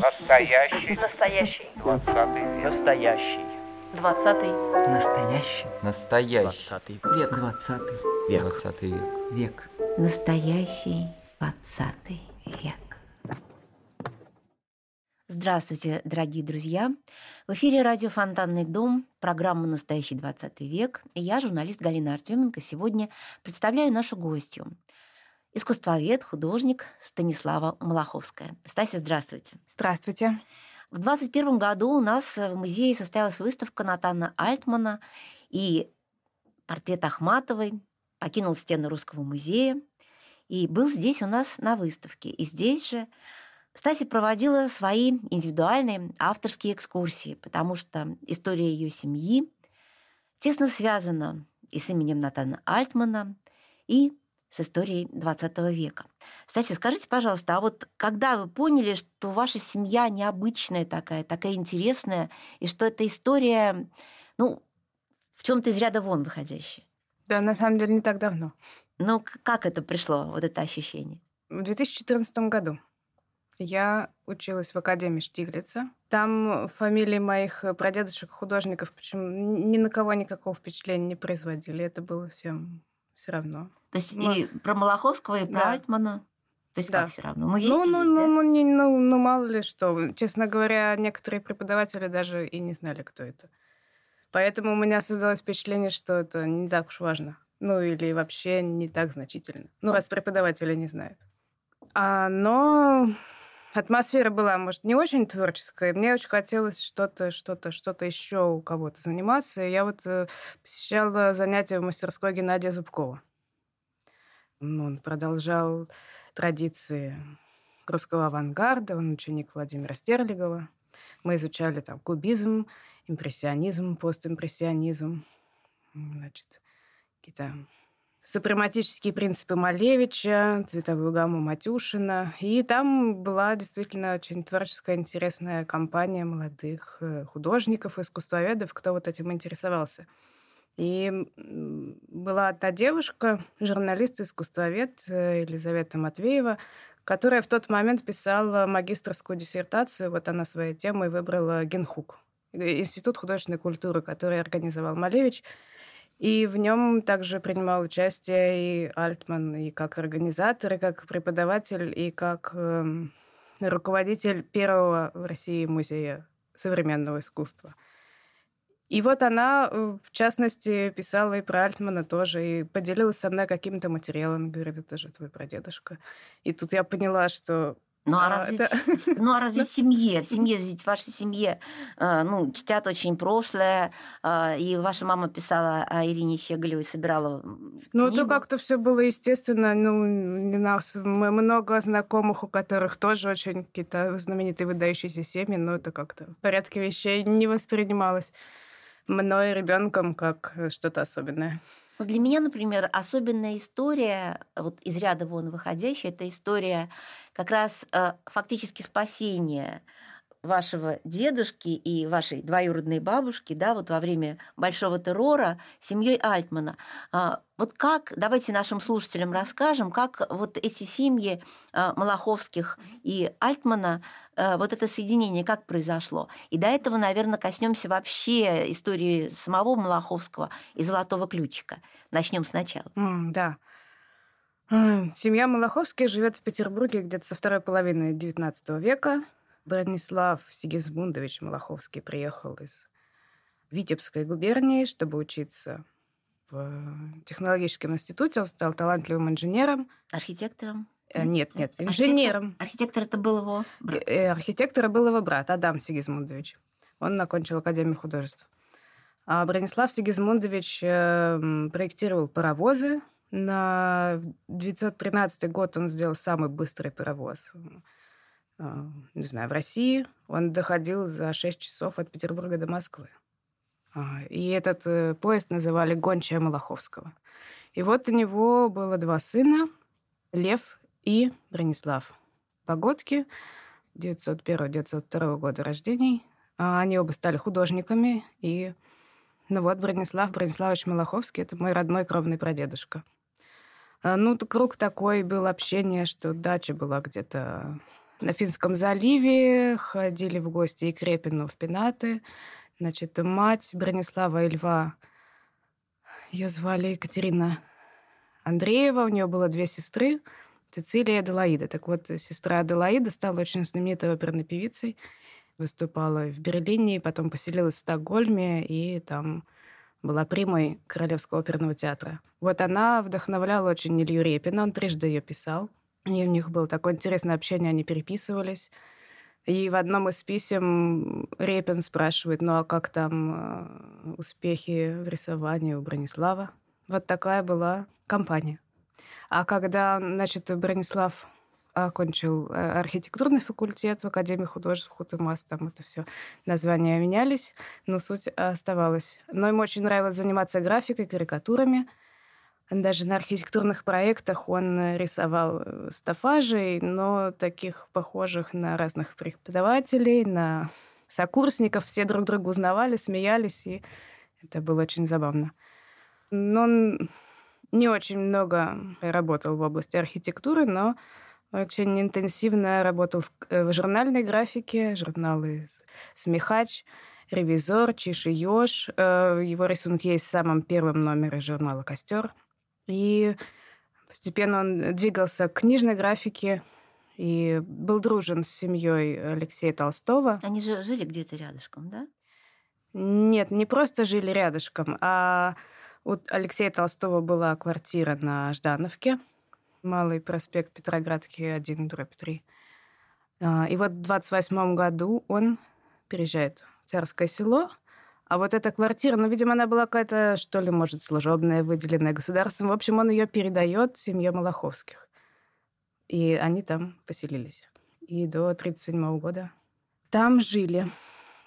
Настоящий. Настоящий. Двадцатый век. Настоящий. Двадцатый. Настоящий. Настоящий. Двадцатый век. Двадцатый Век. Двадцатый век. Век. Настоящий двадцатый век. Здравствуйте, дорогие друзья! В эфире радио «Фонтанный дом», программа «Настоящий двадцатый век». И я, журналист Галина Артеменко, сегодня представляю нашу гостью. Искусствовед, художник Станислава Малаховская. Стася, здравствуйте. Здравствуйте. В 2021 году у нас в музее состоялась выставка Натана Альтмана, и портрет Ахматовой покинул стены Русского музея и был здесь у нас на выставке. И здесь же Стася проводила свои индивидуальные авторские экскурсии, потому что история ее семьи тесно связана и с именем Натана Альтмана, и с историей 20 века. Кстати, скажите, пожалуйста, а вот когда вы поняли, что ваша семья необычная такая, такая интересная, и что эта история, ну, в чем-то из ряда вон выходящая? Да, на самом деле не так давно. Ну, как это пришло, вот это ощущение? В 2014 году я училась в Академии Штиглица. Там фамилии моих прадедушек художников почему ни на кого никакого впечатления не производили. Это было всем все равно. То есть Ма- и про Малаховского, и про Да. Альтмана? То есть Да. как все равно? Ну, есть Ну, ну, есть, ну, да? ну, не- ну, ну, мало ли что. Честно говоря, некоторые преподаватели даже и не знали, кто это. Поэтому у меня создалось впечатление, что это не так уж важно. Ну, или вообще не так значительно. Ну, раз преподаватели не знают. А, но атмосфера была, может, не очень творческая. Мне очень хотелось что-то, что-то, что-то еще у кого-то заниматься. И я вот э, посещала занятия в мастерской Геннадия Зубкова. Он продолжал традиции русского авангарда, он ученик Владимира Стерлигова. Мы изучали там кубизм, импрессионизм, постимпрессионизм, значит, какие-то супрематические принципы Малевича, цветовую гамму Матюшина. И там была действительно очень творческая, интересная компания молодых э, художников, искусствоведов, кто вот этим интересовался. И была одна девушка, журналист, искусствовед э, Елизавета Матвеева, которая в тот момент писала магистрскую диссертацию. Вот она своей темой выбрала Генхук, э, Институт художественной культуры, который организовал Малевич. И в нем также принимал участие и Альтман, и как организатор, и как преподаватель, и как эм, руководитель первого в России музея современного искусства. И вот она, э, в частности, писала и про Альтмана тоже, и поделилась со мной каким-то материалом. Говорит, это же твой прадедушка. И тут я поняла, что... Ну а, а, разве, это- в, ну, а разве в семье, в семье, ведь в вашей семье, э, ну, чтят очень прошлое, э, и ваша мама писала о Ирине Щеголевой, собирала Ну, это книгу. как-то все было естественно. Ну, у нас мы много знакомых, у которых тоже очень какие-то знаменитые выдающиеся семьи, но это как-то в порядке вещей не воспринималось мной ребенком как э, что-то особенное. Ну, для меня, например, особенная история, вот из ряда вон выходящая, это история как раз э, фактически спасения вашего дедушки и вашей двоюродной бабушки, да, вот во время большого террора семьей Альтмана. А, Вот как, давайте нашим слушателям расскажем, как вот эти семьи а, Малаховских и Альтмана, вот это соединение, как произошло. И до этого, наверное, коснемся вообще истории самого Малаховского и Золотого ключика. Начнем сначала. М, да. Семья Малаховских живет в Петербурге где-то со второй половины XIX века. Бронислав Сигизмундович Малаховский приехал из Витебской губернии, чтобы учиться в технологическом институте. Он стал талантливым инженером. Архитектором? Э, Нет, нет, Архитектор- инженером. Архитектор это был его Э, брат. э, Архитектора был его брат Адам Сигизмундович. Он окончил Академию художеств. А Бронислав Сигизмундович э, м, проектировал паровозы. На 913 год он сделал самый быстрый паровоз. э, Не знаю, в России. Он доходил за 6 часов от Петербурга до Москвы. А, И этот э, поезд называли «Гончая Малаховского». И вот у него было два сына, Лев и Бронислав. Погодки 901-902 года рождений. А Они оба стали художниками. И, ну вот, Бронислав Брониславович Малаховский — это мой родной кровный прадедушка. А, ну, круг такой был общение, что дача была где-то на Финском заливе, ходили в гости и к Репину в Пенаты. Значит, мать Бронислава и Льва, ее звали Екатерина Андреева, у нее было две сестры, Цицилия Аделаида. Так вот, сестра Аделаида стала очень знаменитой оперной певицей, выступала в Берлине, потом поселилась в Стокгольме, и там была примой Королевского оперного театра. Вот она вдохновляла очень Илью Репина, он трижды ее писал. И у них было такое интересное общение, они переписывались. И в одном из писем Репин спрашивает, ну а как там э, успехи в рисовании у Бронислава? Вот такая была компания. А когда, значит, Бронислав окончил э, архитектурный факультет в Академии художеств Хутымас, там это все названия менялись, но суть оставалась. Но ему очень нравилось заниматься графикой, карикатурами. Даже на архитектурных проектах он рисовал э, стафажей, но таких похожих на разных преподавателей, на сокурсников. Все друг друга узнавали, смеялись, и это было очень забавно. Но он не очень много работал в области архитектуры, но очень интенсивно работал в, э, в журнальной графике, журналы «Смехач», «Ревизор», «Чиш и Ёж». Э, его рисунки есть в самом первом номере журнала «Костер». И постепенно он двигался к книжной графике и был дружен с семьей Алексея Толстого. Они же жили где-то рядышком, да? Нет, не просто жили рядышком, а у Алексея Толстого была квартира на Ждановке – Малый проспект Петроградки 1, дробь 3. А, и вот в 28 году он переезжает в Царское село, а вот эта квартира, ну, видимо, она была какая-то, что ли, может, служебная, выделенная государством. В общем, он ее передает семье Малаховских. И они там поселились. И до 1937 года там жили.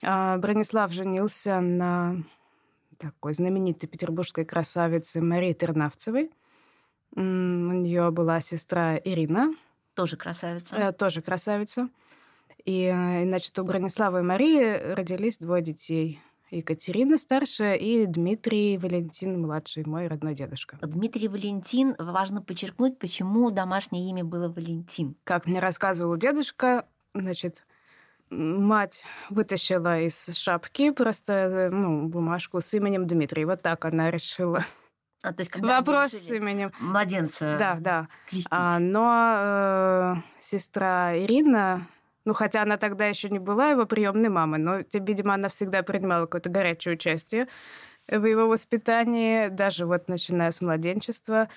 А Бронислав женился на такой знаменитой петербургской красавице Марии Тернавцевой – у нее была сестра Ирина. Тоже красавица. Э, тоже красавица. И, э, значит, у Брониславы и Марии родились двое детей. Екатерина старшая и Дмитрий Валентин младший, мой родной дедушка. Дмитрий Валентин, важно подчеркнуть, почему домашнее имя было Валентин. Как мне рассказывал дедушка, значит, мать вытащила из шапки просто э, ну, бумажку с именем Дмитрий. Вот так она решила а, то есть, когда Вопрос с именем. Младенца. Да, да. А, но э, сестра Ирина, ну, хотя она тогда еще не была его приемной мамой, но, видимо, она всегда принимала какое-то горячее участие в его воспитании, даже вот начиная с младенчества.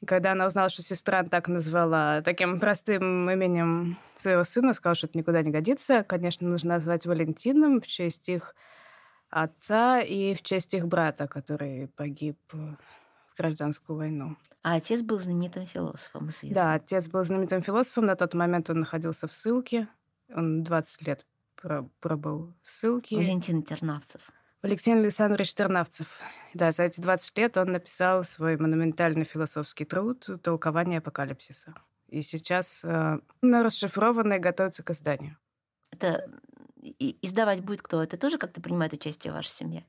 И когда она узнала, что сестра так назвала таким простым именем своего сына, сказала, что это никуда не годится. Конечно, нужно назвать Валентином в честь их отца и в честь их брата, который погиб гражданскую войну. А отец был знаменитым философом, известно. Да, отец был знаменитым философом. На тот момент он находился в ссылке. Он 20 лет пробыл в ссылке. Валентин Тернавцев. Валентин Александрович Тернавцев. Да, за эти 20 лет он написал свой монументальный философский труд «Толкование апокалипсиса». И сейчас э, расшифрованное готовится к изданию. Это издавать будет кто? Это тоже как-то принимает участие в вашей семье?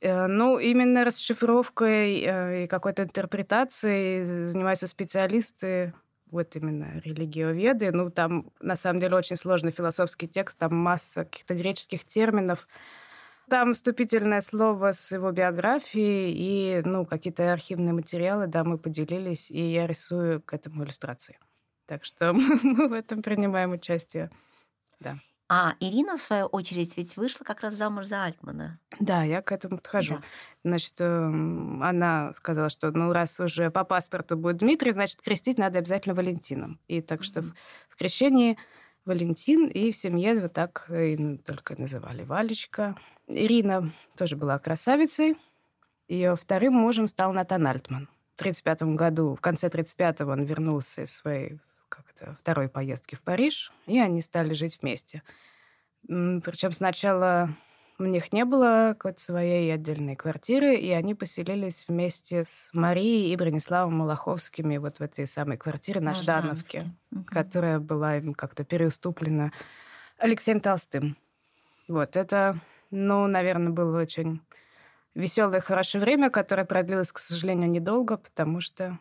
Э, ну, именно расшифровкой э, и какой-то интерпретацией занимаются специалисты, вот именно религиоведы. Ну, там, на самом деле, очень сложный философский текст, там масса каких-то греческих терминов. Там вступительное слово с его биографией и, ну, какие-то архивные материалы, да, мы поделились, и я рисую к этому иллюстрации. Так что мы в этом принимаем участие, да. А Ирина, в свою очередь, ведь вышла как раз замуж за Альтмана. Да, я к этому подхожу. Да. Значит, эм, она сказала, что ну раз уже по паспорту будет Дмитрий, значит, крестить надо обязательно Валентином. И так что mm-hmm. в крещении Валентин, и в семье вот так и только называли Валечка. Ирина тоже была красавицей. Ее вторым мужем стал Натан Альтман. В 1935 году, в конце 1935-го он вернулся из своей как это, второй поездки в Париж, и они стали жить вместе. Причем сначала у них не было какой-то своей отдельной квартиры, и они поселились вместе с Марией и Брониславом Малаховскими вот в этой самой квартире на, на Ждановке, угу. которая была им как-то переуступлена Алексеем Толстым. Вот это, ну, наверное, было очень веселое, хорошее время, которое продлилось, к сожалению, недолго, потому что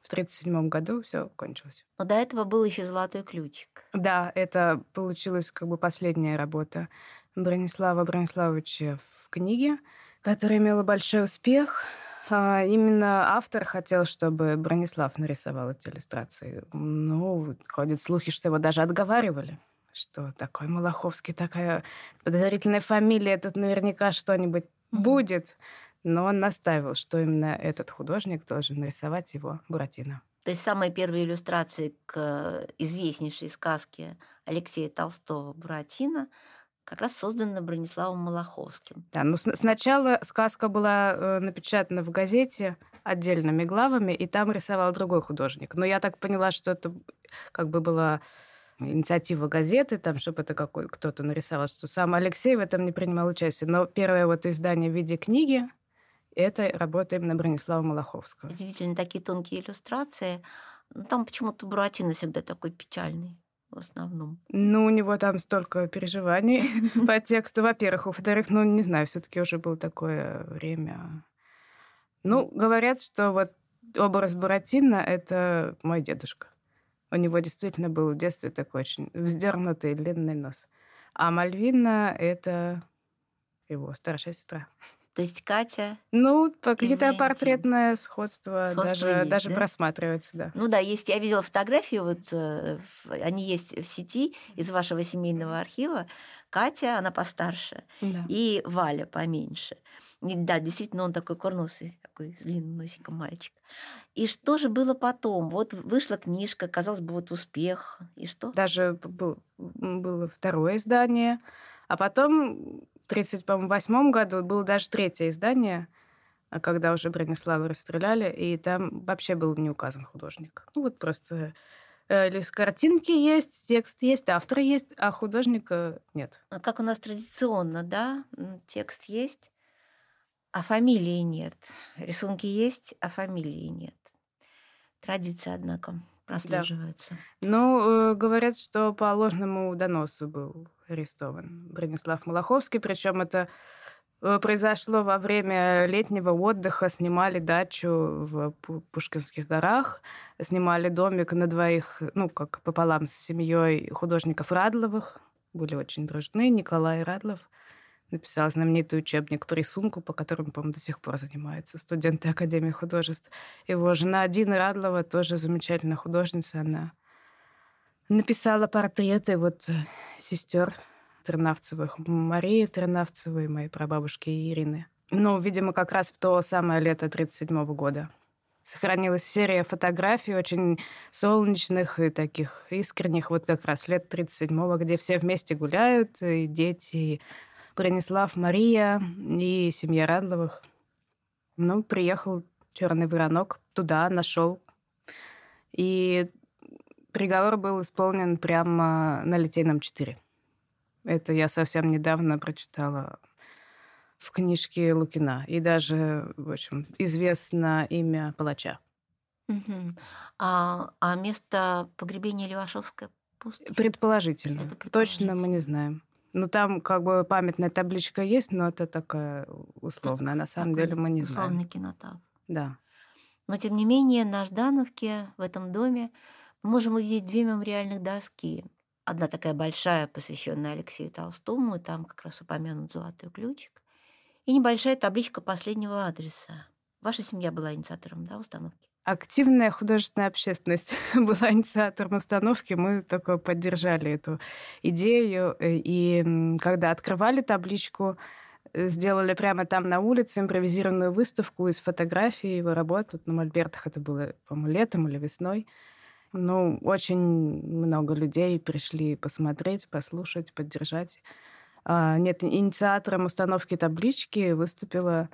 в 1937 году все кончилось. Но до этого был еще «Золотой ключик». Да, это получилась как бы последняя работа Бронислава Брониславовича в книге, которая имела большой успех. А именно автор хотел, чтобы Бронислав нарисовал эти иллюстрации. Ну, ходят слухи, что его даже отговаривали что такой Малаховский, такая подозрительная фамилия, тут наверняка что-нибудь mm-hmm. будет. Но он настаивал, что именно этот художник должен нарисовать его Буратино. То есть самые первые иллюстрации к известнейшей сказке Алексея Толстого «Буратино» как раз созданы Брониславом Малаховским. Да, ну сначала сказка была э, напечатана в газете отдельными главами, и там рисовал другой художник. Но я так поняла, что это как бы была инициатива газеты, там, чтобы это какой кто-то нарисовал, что сам Алексей в этом не принимал участие. Но первое вот издание в виде книги это работа именно Бронислава Малаховского. Удивительно такие тонкие иллюстрации. Но там почему-то Буратино всегда такой печальный в основном. Ну, у него там столько переживаний по тексту, во-первых. Во-вторых, ну, не знаю, все таки уже было такое время. Ну, говорят, что вот образ Буратино — это мой дедушка. У него действительно был в детстве такой очень вздернутый длинный нос. А Мальвина — это его старшая сестра. То есть Катя... Ну, какие-то портретное сходство, сходство даже, есть, даже да? просматривается, да. Ну да, есть. Я видела фотографии, вот э, они есть в сети из вашего семейного архива. Катя, она постарше, да. и Валя поменьше. И, да, действительно, он такой курносый, такой с длинным носиком мальчик. И что же было потом? Вот вышла книжка, казалось бы, вот успех, и что? Даже был, было второе издание, а потом 1938 году было даже третье издание, а когда уже Бронислава расстреляли, и там вообще был не указан художник. Ну вот просто э, картинки есть, текст есть, автор есть, а художника нет. А как у нас традиционно, да? Текст есть, а фамилии нет. Рисунки есть, а фамилии нет. Традиция, однако, прослеживается. Да. Ну, э, говорят, что по ложному доносу был арестован Бронислав Малаховский, причем это э, произошло во время летнего отдыха. Снимали дачу в Пушкинских горах, снимали домик на двоих, ну, как пополам с семьей художников Радловых. Были очень дружны. Николай Радлов написал знаменитый учебник по рисунку, по которому, по-моему, до сих пор занимаются студенты Академии художеств. Его жена Дина Радлова, тоже замечательная художница, она написала портреты вот э, сестер Тернавцевых, Марии Тернавцевой, моей прабабушки Ирины. Ну, видимо, как раз в то самое лето 1937 года. Сохранилась серия фотографий очень солнечных и таких искренних, вот как раз лет 37-го, где все вместе гуляют, и дети, и Бронислав, Мария и семья Радловых. Ну, приехал черный воронок туда, нашел. И Приговор был исполнен прямо на Литейном 4. Это я совсем недавно прочитала в книжке Лукина. И даже, в общем, известно имя палача. Угу. А, а место погребения Левашовская пустошь? Предположительно. предположительно. Точно мы не знаем. Ну, там как бы памятная табличка есть, но это такая условная. На самом деле мы не знаем. Условный кинотав. Да. Но, тем не менее, на Ждановке, в этом доме, мы можем увидеть две мемориальных доски. Одна такая большая, посвященная Алексею Толстому, и там как раз упомянут золотой ключик. И небольшая табличка последнего адреса. Ваша семья была инициатором да, установки? Активная художественная общественность была инициатором установки. Мы только поддержали эту идею. И когда открывали табличку, э, сделали прямо там на улице импровизированную выставку из фотографий его работ. Вот на Мольбертах это было, по-моему, летом или весной. Ну, очень много людей пришли посмотреть, послушать, поддержать. А, нет, инициатором установки таблички выступила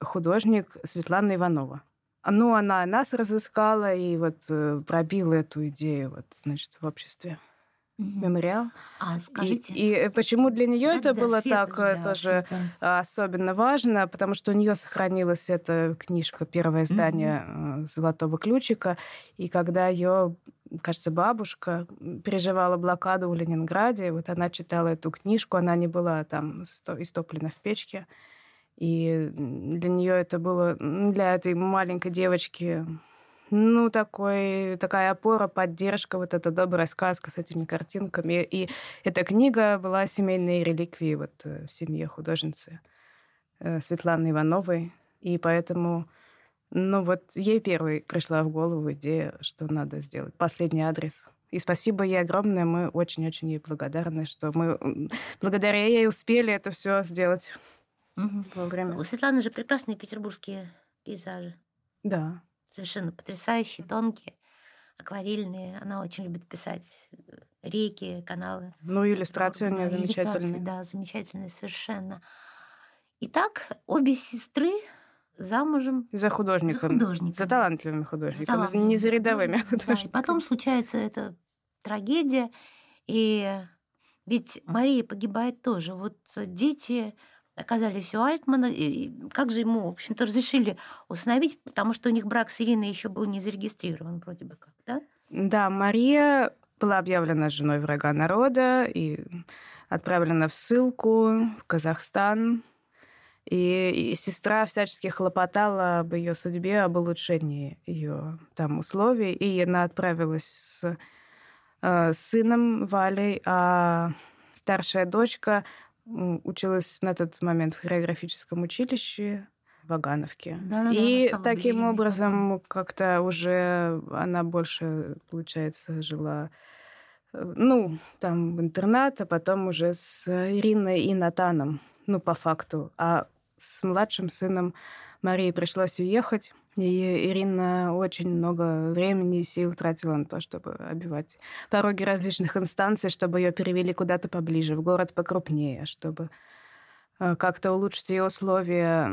художник Светлана Иванова. Ну, она нас разыскала и вот э, пробила эту идею вот, значит, в обществе угу. мемориал. А скажите. И, и почему для нее да, это да, было Света, так да, тоже Света. особенно важно, потому что у нее сохранилась эта книжка, первое издание угу. Золотого ключика, и когда ее кажется, бабушка переживала блокаду в Ленинграде, вот она читала эту книжку, она не была там истоплена в печке, и для нее это было, для этой маленькой девочки ну, такой, такая опора, поддержка, вот эта добрая сказка с этими картинками. И эта книга была семейной реликвией вот э, в семье художницы э, Светланы Ивановой. И поэтому, ну вот, ей первой пришла в голову идея, что надо сделать последний адрес. И спасибо ей огромное. Мы очень-очень ей благодарны, что мы благодаря ей успели это все сделать Мгм. во время. У Светланы же прекрасные петербургские пейзажи. Да. Совершенно потрясающие, тонкие, акварельные. Она очень любит писать э, реки, каналы. Ну, иллюстрации у нее замечательные. Да, замечательные совершенно. Итак, обе сестры замужем За за художником. художником. За талантливыми За художниками, талантливыми не за рядовыми художниками, да. И потом случается эта трагедия, и ведь Мария погибает тоже. Вот дети оказались у Альтмана, и как же ему, в общем-то, разрешили усыновить, потому что у них брак с Ириной еще был не зарегистрирован вроде бы как, да? Да, Мария была объявлена женой врага народа и отправлена в ссылку в Казахстан. И, и сестра всячески хлопотала об ее судьбе, об улучшении ее там условий. И она отправилась с э, сыном Валей, а старшая дочка училась на тот момент в хореографическом училище в Вагановке. Да-да-да, и стала таким балериной образом как-то уже она больше, получается, жила э, ну, там в интернат, а потом уже с Ириной и Натаном, ну, по факту. А с младшим сыном Марии пришлось уехать, и Ирина очень много времени и сил тратила на то, чтобы обивать пороги различных инстанций, чтобы ее перевели куда-то поближе, в город покрупнее, чтобы э, как-то улучшить ее условия.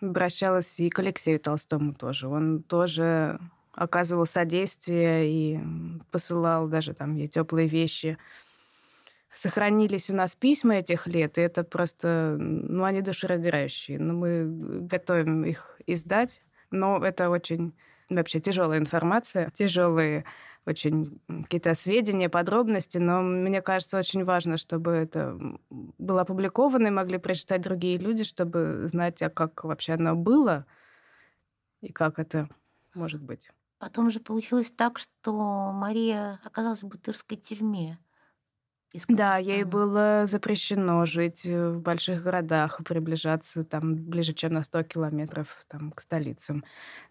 Обращалась и к Алексею Толстому тоже. Он тоже оказывал содействие и посылал даже там ей теплые вещи. Сохранились у нас письма этих лет, и это просто, ну, они душераздирающие. Но мы готовим их издать, но это очень вообще тяжелая информация, тяжелые очень какие-то сведения, подробности, но мне кажется, очень важно, чтобы это было опубликовано и могли прочитать другие люди, чтобы знать, а как вообще оно было и как это может быть. Потом же получилось так, что Мария оказалась в бутырской тюрьме. Да, ей было запрещено жить э, в больших городах и приближаться там ближе, чем на 100 километров там, к столицам.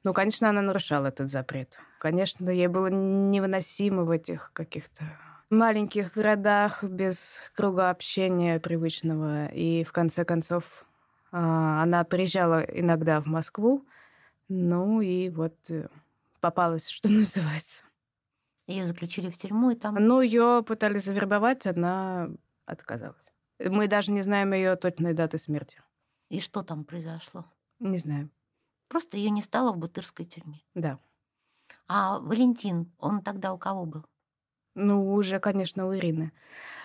Ну, конечно, она нарушала этот запрет. Конечно, ей было невыносимо в этих каких-то маленьких городах без круга общения привычного. И в конце концов а, она приезжала иногда в Москву, ну и вот э, попалась, что называется. Ее заключили в тюрьму, и там Ну, ее пытались завербовать, она отказалась. Мы даже не знаем ее точной даты смерти. и что там произошло? Не знаем. Просто ее не стало в бутырской тюрьме. Да. А Валентин, он тогда у кого был? Ну, уже, конечно, у Ирины.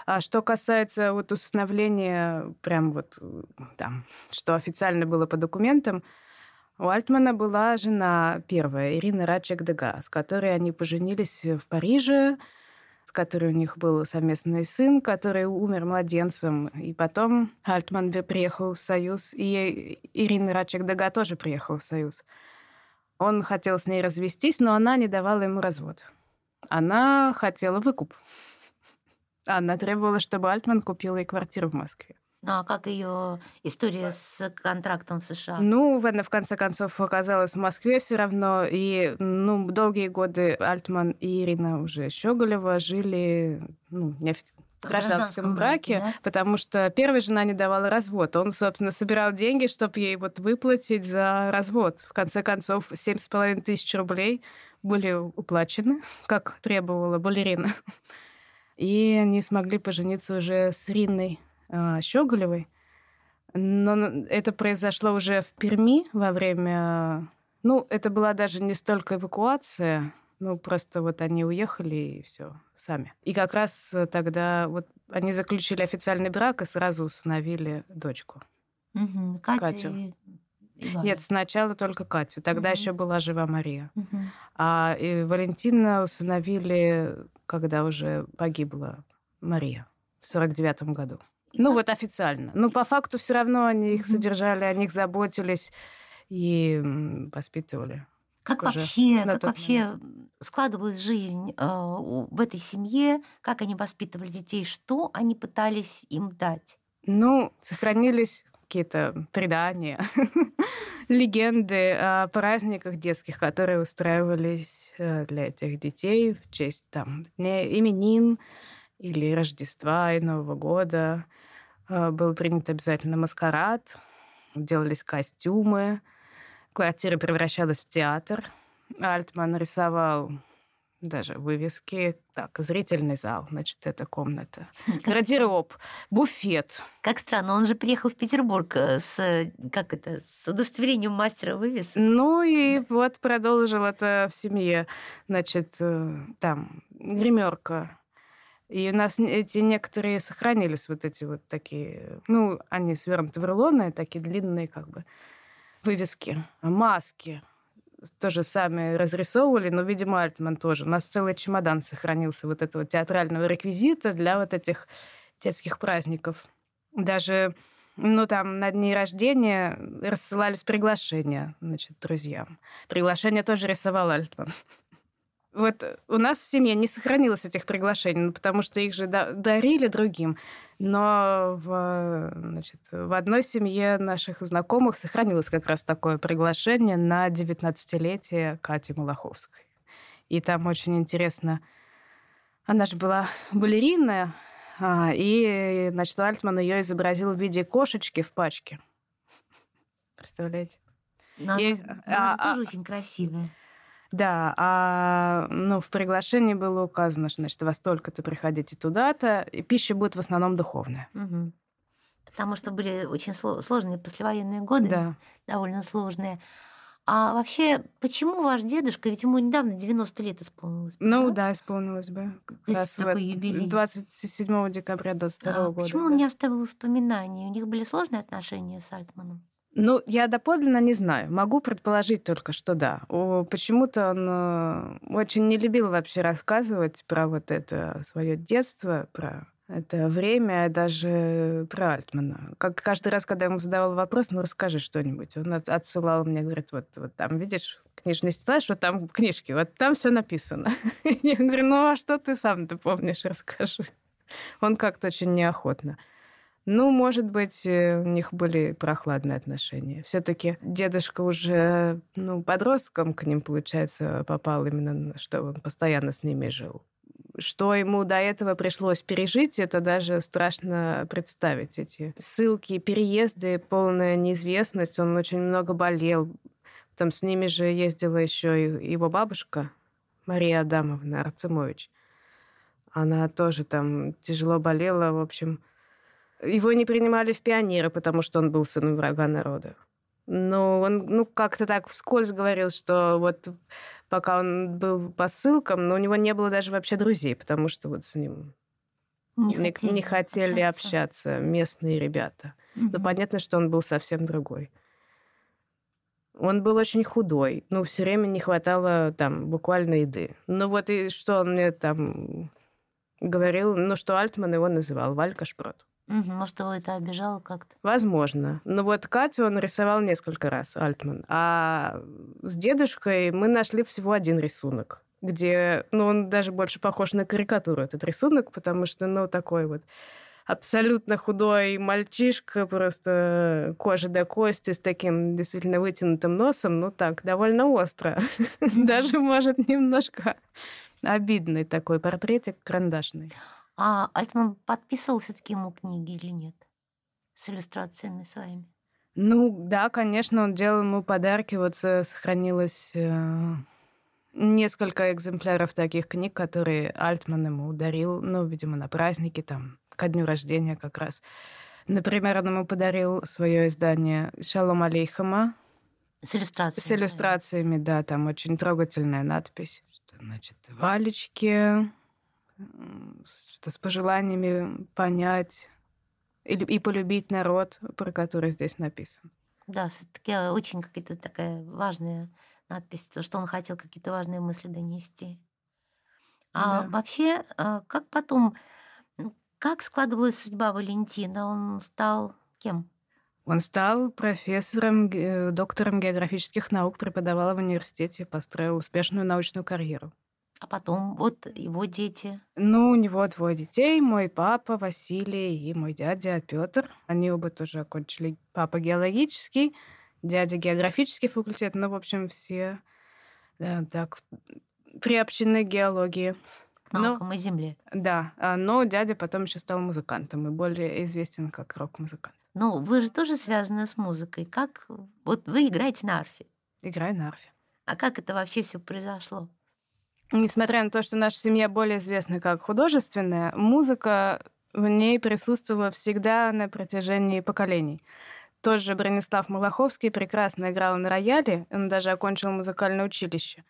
А что касается вот усыновления, прям вот э, там, что официально было по документам, у Альтмана была жена первая, Ирина Радчик-Дега, с которой они поженились в Париже, с которой у них был совместный сын, который умер младенцем. И потом Альтман приехал в Союз, и Ирина Радчик-Дега тоже приехала в Союз. Он хотел с ней развестись, но она не давала ему развод. Она хотела выкуп. Она требовала, чтобы Альтман купил ей квартиру в Москве. Ну а как ее история с контрактом в США? Ну, она в конце концов оказалась в Москве все равно. И ну, долгие годы Альтман и Ирина уже Щеголева жили ну, неофициально в гражданском браке, да? потому что первая жена не давала развод. Он, собственно, собирал деньги, чтобы ей вот выплатить за развод. В конце концов, семь с половиной тысяч рублей были уплачены, как требовала балерина. И они смогли пожениться уже с Риной э, Щеголевой. Но это произошло уже в Перми во время... Ну, это была даже не столько эвакуация, ну, просто вот они уехали и все сами. И как раз э, тогда вот они заключили официальный брак и сразу усыновили дочку. Мгм, Катя Катю. и, и Валя. Нет, сначала только Катю. Тогда Мгм. еще была жива Мария. Мгм. А и Валентина усыновили, когда уже погибла Мария в сорок девятом году. Ну вот официально. Ну по факту все равно они их содержали, о них заботились и воспитывали. Как уже вообще, как вообще момент. складывалась жизнь э, в этой семье, как они воспитывали детей, что они пытались им дать? Ну, сохранились какие-то предания, легенды о праздниках детских, которые устраивались э, для этих детей в честь там именин или Рождества и Нового года. Э, Был принят обязательно маскарад, делались костюмы, квартира превращалась в театр. Альтман рисовал даже вывески. Так, зрительный зал, значит, это комната. Как, Гардероб, буфет. как странно, он же приехал в Петербург э, с, как это, с удостоверением мастера вывесок. Ну и вот продолжил это в семье. Значит, э, там гримерка. И у нас эти некоторые сохранились, вот эти вот такие, ну, они свернуты в рулоны, такие длинные как бы вывески, маски. Тоже сами разрисовывали, но, видимо, Альтман тоже. У нас целый чемодан сохранился вот этого театрального реквизита для вот этих детских праздников. Даже ну, там на дни рождения рассылались приглашения, значит, друзьям. Приглашения тоже рисовал Альтман. Вот у нас в семье не сохранилось этих приглашений, ну, потому что их же да- дарили другим. Но в, значит, в одной семье наших знакомых сохранилось как раз такое приглашение на 19-летие Кати Малаховской. И там очень интересно... Она же была балерина, а, и, значит, Альтман ее изобразил в виде кошечки в пачке. Представляете? Но И- она, она же а- тоже очень красивая. Да, а ну, в приглашении было указано, что, значит, во столько-то приходите туда-то, и пища будет в основном духовная. Мгм. Потому что были очень сло- сложные послевоенные годы, Да. довольно сложные. А вообще, почему ваш дедушка, ведь ему недавно 90 лет исполнилось? Ну да? да, исполнилось бы. Как То раз такой юбилей. 27 декабря 22 А года. почему он да. не оставил воспоминаний? У них были сложные отношения с Альтманом? Ну, я доподлинно не знаю. Могу предположить только, что да. Почему-то он э, очень не любил вообще рассказывать про вот это свое детство, про это время, даже про Альтмана. Как каждый раз, когда я ему задавал вопрос, ну расскажи что-нибудь, он от- отсылал мне, говорит, вот, вот там, видишь, книжный стеллаж, вот там книжки, вот там все написано. Я говорю, ну а что ты сам-то помнишь, расскажи. Он как-то очень неохотно. Ну, может быть, э, у них были прохладные отношения. Все-таки дедушка уже, ну, подростком к ним, получается, попал именно, что он постоянно с ними жил. Что ему до этого пришлось пережить, это даже страшно представить. Эти ссылки, переезды, полная неизвестность. Он очень много болел. Там с ними же ездила еще и его бабушка Мария Адамовна Арцемович. Она тоже там тяжело болела, в общем. Его не принимали в пионеры, потому что он был сыном врага народа. Но он, ну, как-то так вскользь говорил, что вот пока он был по ссылкам, но у него не было даже вообще друзей, потому что вот с ним Не не, хотели, не хотели общаться. местные ребята. Мгм. Но понятно, что он был совсем другой. Он был очень худой, ну, все время не хватало там буквально еды. Ну, вот и что он мне там говорил, ну, что Альтман его называл Валька Шпрот. Мгм. Может, его это обижало как-то? Возможно. Но вот Катю он рисовал несколько раз, Альтман. А с дедушкой мы нашли всего один рисунок, где, ну, он даже больше похож на карикатуру, этот рисунок, потому что, ну, такой вот абсолютно худой мальчишка, просто кожа до кости, с таким действительно вытянутым носом, ну так, довольно остро. Даже, может, немножко обидный такой портретик карандашный. А Альтман подписывал все-таки ему книги или нет? С иллюстрациями своими? Ну, да, конечно, он делал ему подарки. Вот сохранилось э, несколько экземпляров таких книг, которые Альтман ему ударил, ну, видимо, на праздники, там, ко дню рождения как раз. Например, он ему подарил свое издание «Шалом алейхама» С иллюстрациями. с иллюстрациями, да, там очень трогательная надпись. Что, значит, валечки, с пожеланиями понять и полюбить народ, про который здесь написан. Да, все-таки очень какая-то такая важная надпись, то, что он хотел какие-то важные мысли донести. А Да. вообще, а, как потом, как складывалась судьба Валентина? Он стал кем? Он стал профессором, доктором географических наук, преподавал в университете, построил успешную научную карьеру. А потом вот его дети. Ну, у него двое детей. Мой папа Василий и мой дядя Петр. Они оба тоже окончили. Папа геологический, дядя географический факультет. Ну, в общем, все да, так приобщены к геологии. Наукам и земле. Да, а, но дядя потом еще стал музыкантом и более известен как рок-музыкант. Ну, вы же тоже связаны с музыкой. Как вот вы играете на арфе? Играю на арфе. А как это вообще все произошло? Несмотря на то, что наша семья более известна как художественная, музыка в ней присутствовала всегда на протяжении поколений. Тот же Бронислав Малаховский прекрасно играл на рояле, он даже окончил музыкальное училище.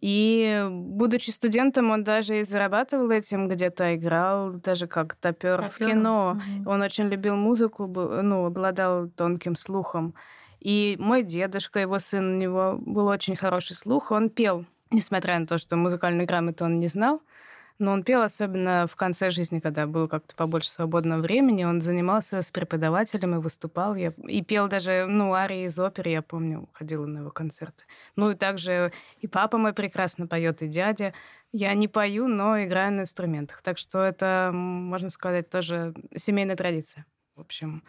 И, будучи студентом, он даже и зарабатывал этим, где-то играл, даже как топер в кино. Угу. Он очень любил музыку, ну, обладал тонким слухом. И мой дедушка, его сын, у него был очень хороший слух, он пел несмотря на то, что музыкальной грамоты он не знал. Но он пел особенно в конце жизни, когда было как-то побольше свободного времени. Он занимался с преподавателем и выступал. Я... И пел даже, ну, арии из оперы, я помню, ходила на его концерты. Ну, и также и папа мой прекрасно поет, и дядя. Я не пою, но играю на инструментах. Так что это, можно сказать, тоже семейная традиция. В общем,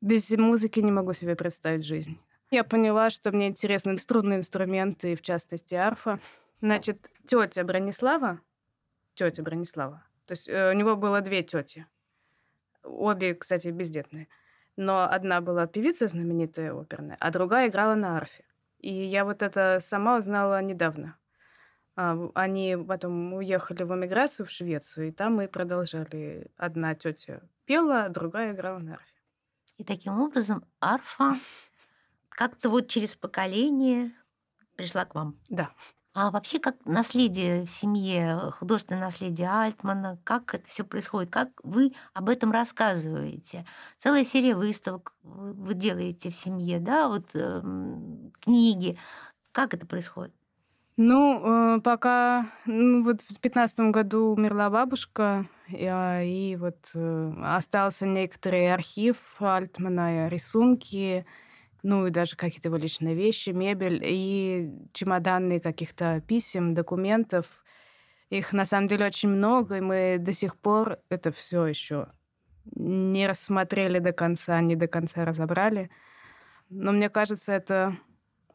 без музыки не могу себе представить жизнь. Я поняла, что мне интересны струнные инструменты, в частности, арфа. Значит, тетя Бронислава, тетя Бронислава, то есть э, у него было две тети, обе, кстати, бездетные. Но одна была певица знаменитая оперная, а другая играла на арфе. И я вот это сама узнала недавно. А, они потом уехали в эмиграцию в Швецию, и там мы продолжали. Одна тетя пела, другая играла на арфе. И таким образом арфа как-то вот через поколение пришла к вам. Да. А вообще, как наследие в семье, художественное наследие Альтмана, как это все происходит, как вы об этом рассказываете? Целая серия выставок вы делаете в семье, да, вот э, книги. Как это происходит? Ну, э, пока ну, вот в пятнадцатом году умерла бабушка, и, а, и вот э, остался некоторый архив Альтмана, рисунки, ну и даже какие-то его личные вещи, мебель и чемоданы каких-то писем, документов. Их на самом деле очень много, и мы до сих пор это все еще не рассмотрели до конца, не до конца разобрали. Но мне кажется, это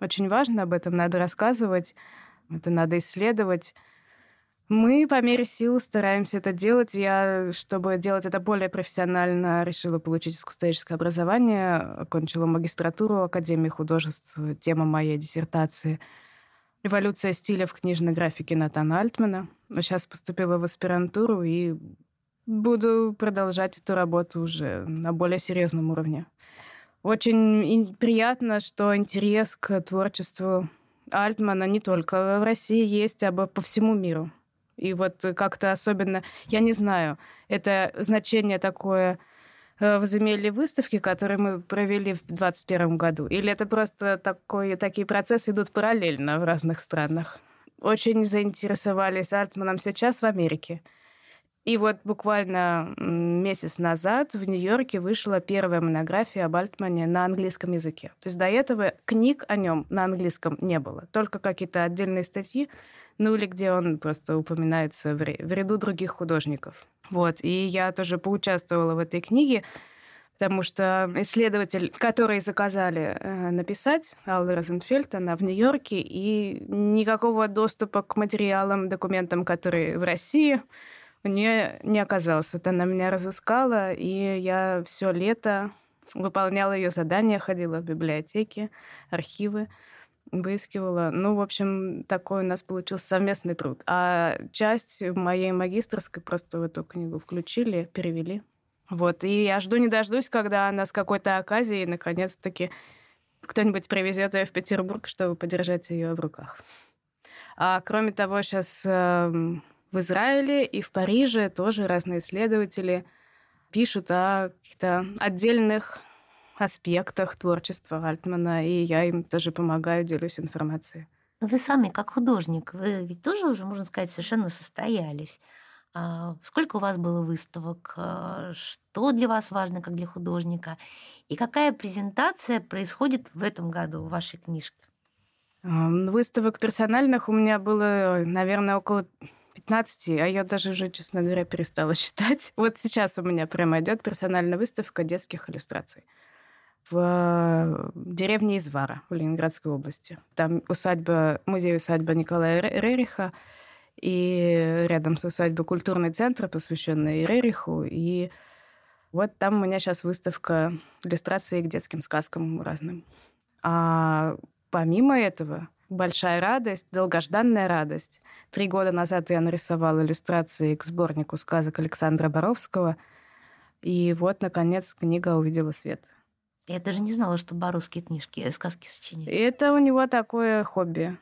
очень важно, об этом надо рассказывать, это надо исследовать. Мы по мере сил стараемся это делать. Я, чтобы делать это более профессионально, решила получить искусствоведческое образование, окончила магистратуру Академии художеств. Тема моей диссертации — «Эволюция стиля в книжной графике Натана Альтмана». Сейчас поступила в аспирантуру и буду продолжать эту работу уже на более серьезном уровне. Очень приятно, что интерес к творчеству Альтмана не только в России есть, а по всему миру. И вот как-то особенно, я не знаю, это значение такое э, возымели выставки, которые мы провели в 2021 году? Или это просто такое, такие процессы идут параллельно в разных странах? Очень заинтересовались Альтманом сейчас в Америке. И вот буквально месяц назад в Нью-Йорке вышла первая монография об Альтмане на английском языке. То есть до этого книг о нем на английском не было, только какие-то отдельные статьи ну или где он просто упоминается в ряду других художников. Вот, и я тоже поучаствовала в этой книге, потому что исследователь, который заказали э, написать, Алла Розенфельд, она в Нью-Йорке, и никакого доступа к материалам, документам, которые в России, у нее не оказалось. Вот она меня разыскала, и я все лето выполняла ее задания, ходила в библиотеки, архивы выискивала. Ну, в общем, такой у нас получился совместный труд. А часть моей магистрской просто в эту книгу включили, перевели. Вот. И я жду не дождусь, когда она с какой-то оказией наконец-таки кто-нибудь привезет ее в Петербург, чтобы подержать ее в руках. А кроме того, сейчас эм, в Израиле и в Париже тоже разные исследователи пишут о каких-то отдельных аспектах творчества Альтмана, и я им тоже помогаю, делюсь информацией. Но вы сами, как художник, вы ведь тоже уже, можно сказать, совершенно состоялись. А, Сколько у вас было выставок? А, Что для вас важно, как для художника? И какая презентация происходит в этом году в вашей книжке? Выставок персональных у меня было, наверное, около 15, а я даже уже, честно говоря, перестала считать. Вот сейчас у меня прямо идет персональная выставка детских иллюстраций в деревне Извара в Ленинградской области. Там усадьба, музей-усадьба Николая Ре- Рериха, и рядом с усадьбой культурный центр, посвященный Рериху. И вот там у меня сейчас выставка иллюстраций к детским сказкам разным. А помимо этого, большая радость, долгожданная радость. Три года назад я нарисовала иллюстрации к сборнику сказок Александра Боровского. И вот, наконец, книга увидела свет. Я даже не знала, что баровские книжки, э, сказки И сочиняют. это у него такое хобби.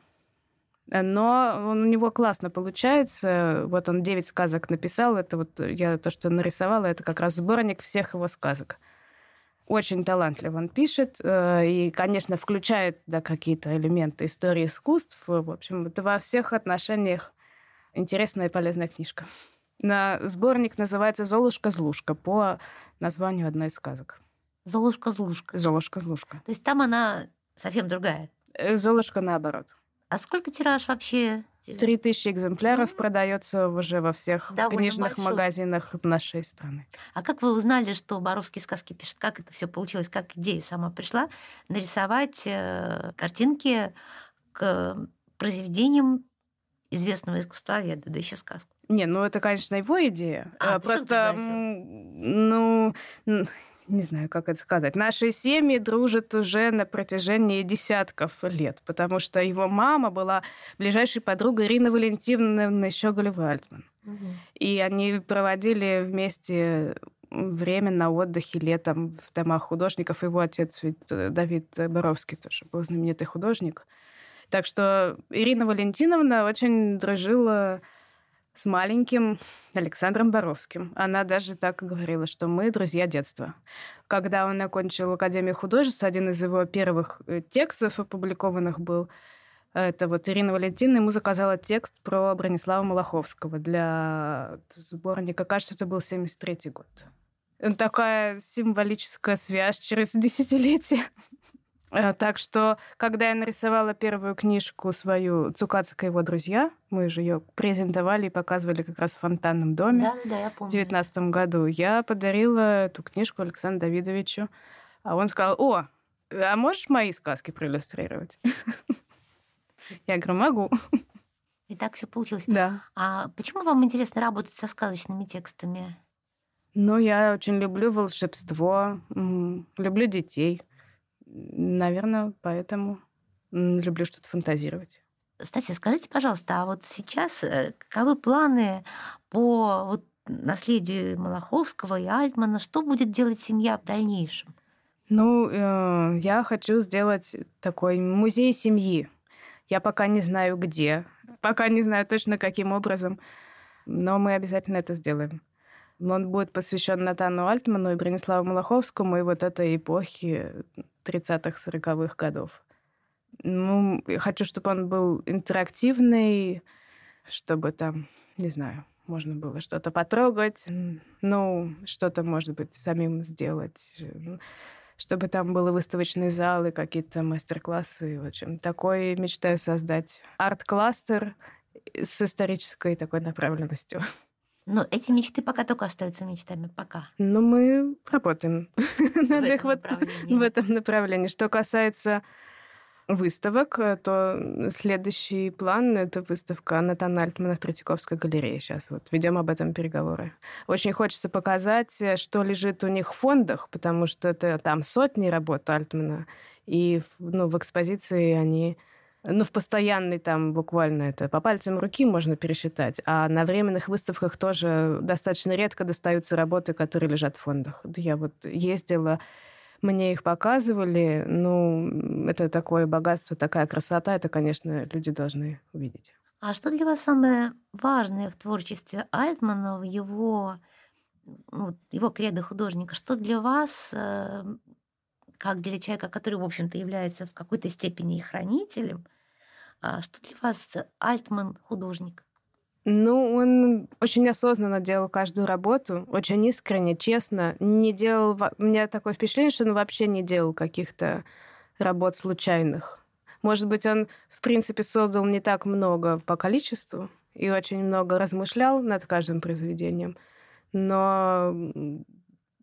Но он- у него классно получается. Вот он 9 сказок написал. Это вот я то, что нарисовала, это как раз сборник всех его сказок. Очень талантливо он пишет. э, И, конечно, включает да, какие-то элементы истории искусств. В общем, это во всех отношениях интересная и полезная книжка. На сборник называется «Золушка-злушка» по названию одной из сказок. Золушка-злушка. «Золушка-злушка». То есть там она совсем другая. Э, «Золушка» наоборот. А сколько тираж вообще? Три тысячи экземпляров Мгм. продается уже во всех Довольно книжных большой. магазинах нашей страны. А как вы узнали, что Боровские сказки пишет? Как это все получилось? Как идея сама пришла нарисовать э, картинки к произведениям известного искусствоведа, да еще сказку? Не, ну это, конечно, его идея. А, Э, Просто, ну, не знаю, как это сказать. Наши семьи дружат уже на протяжении десятков лет, потому что его мама была ближайшей подругой Ирины Валентиновны Щеголевой-Альтман. И они проводили вместе время на отдыхе летом в домах художников. Его отец ведь э, Давид Боровский тоже был знаменитый художник. Так что Ирина Валентиновна очень дружила с маленьким Александром Боровским. Она даже так говорила, что мы друзья детства. Когда он окончил Академию художеств, один из его первых э, текстов опубликованных был это вот Ирина Валентина ему заказала текст про Бронислава Малаховского для сборника. Кажется, это был 73 год. Э, Такая символическая связь через десятилетие. Э, Так что, когда я нарисовала первую книжку свою «Цукацика и его друзья», мы же ее презентовали и показывали как раз в фонтанном доме Да, да, да, я в помню. девятнадцатом году, я подарила эту книжку Александру Давидовичу. А он сказал, о, а можешь мои сказки проиллюстрировать? Я говорю, могу. И так все получилось. Да. А почему вам интересно работать со сказочными текстами? Ну, я очень люблю волшебство, люблю детей. Наверное, поэтому люблю что-то фантазировать. Стася, скажите, пожалуйста, а вот сейчас э, каковы планы по вот наследию Малаховского и Альтмана? Что будет делать семья в дальнейшем? Ну, э, я хочу сделать такой музей семьи. Я пока не знаю где, пока не знаю точно каким образом, но мы обязательно это сделаем. Он будет посвящен Натану Альтману и Брониславу Малаховскому и вот этой эпохи 30-х, 40-х годов. Ну, я хочу, чтобы он был интерактивный, чтобы там, не знаю, можно было что-то потрогать, ну, что-то, может быть, самим сделать, э, чтобы там были выставочные залы, какие-то мастер-классы. В общем, такой мечтаю создать арт-кластер с исторической такой направленностью. Но эти мечты пока только остаются мечтами. Пока. Ну, мы работаем над их вот в этом направлении. Что касается выставок, э, то следующий план — это выставка Натана Альтмана в Третьяковской галерее. Сейчас вот ведем об этом переговоры. Очень хочется показать, э, что лежит у них в фондах, потому что это там сотни работ Альтмана, и ну, в экспозиции они ну, в постоянной там буквально это по пальцам руки можно пересчитать, а на временных выставках тоже достаточно редко достаются работы, которые лежат в фондах. Я вот ездила, мне их показывали, ну, это такое богатство, такая красота, это, конечно, люди должны увидеть. А что для вас самое важное в творчестве Альтмана, в его, ну, его кредо художника? Что для вас, э, как для человека, который, в общем-то, является в какой-то степени и хранителем, а что для вас Альтман художник? Ну, он очень осознанно делал каждую работу, очень искренне, честно. Не делал... У меня такое впечатление, что он вообще не делал каких-то работ случайных. Может быть, он, в принципе, создал не так много по количеству и очень много размышлял над каждым произведением, но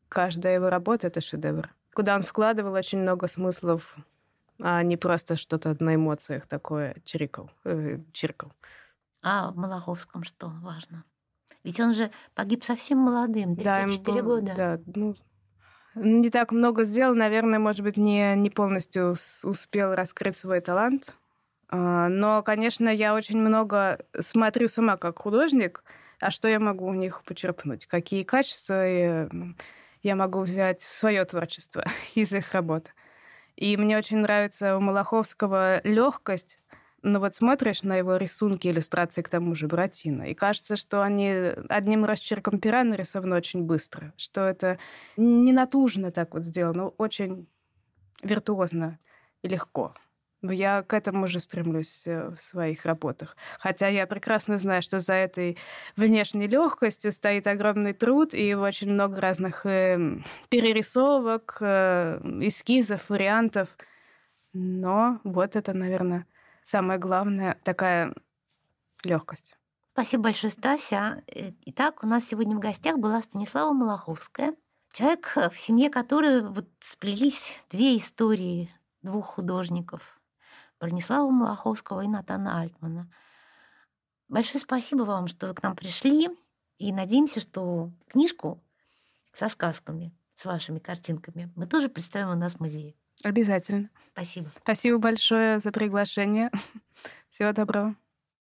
каждая его работа — это шедевр. Куда он вкладывал очень много смыслов, а не просто что-то на эмоциях такое чирикал, э, чиркал. А в Малаховском что важно? Ведь он же погиб совсем молодым, 34 да, был, года. Да, ну, не так много сделал, наверное, может быть, не, не полностью успел раскрыть свой талант. А, но, конечно, я очень много смотрю сама как художник, а что я могу у них почерпнуть, какие качества я, я могу взять в свое творчество из их работ. И мне очень нравится у Малаховского легкость, ну вот смотришь на его рисунки, иллюстрации к тому же Буратино, и кажется, что они одним расчерком пера нарисованы очень быстро, что это не натужно так вот сделано, очень виртуозно и легко. Я к этому же стремлюсь э, в своих работах. Хотя я прекрасно знаю, что за этой внешней легкостью стоит огромный труд и очень много разных э, перерисовок, э, эскизов, вариантов. Но вот это, наверное, самое главное, такая легкость. Спасибо большое, Стася. Э, итак, у нас сегодня в гостях была Станислава Малаховская, человек, в семье которой вот сплелись две истории двух художников. Бронислава Малаховского и Натана Альтмана. Большое спасибо вам, что вы к нам пришли. И надеемся, что книжку со сказками, с вашими картинками мы тоже представим у нас в музее. Обязательно. Спасибо. Спасибо большое за приглашение. Всего доброго.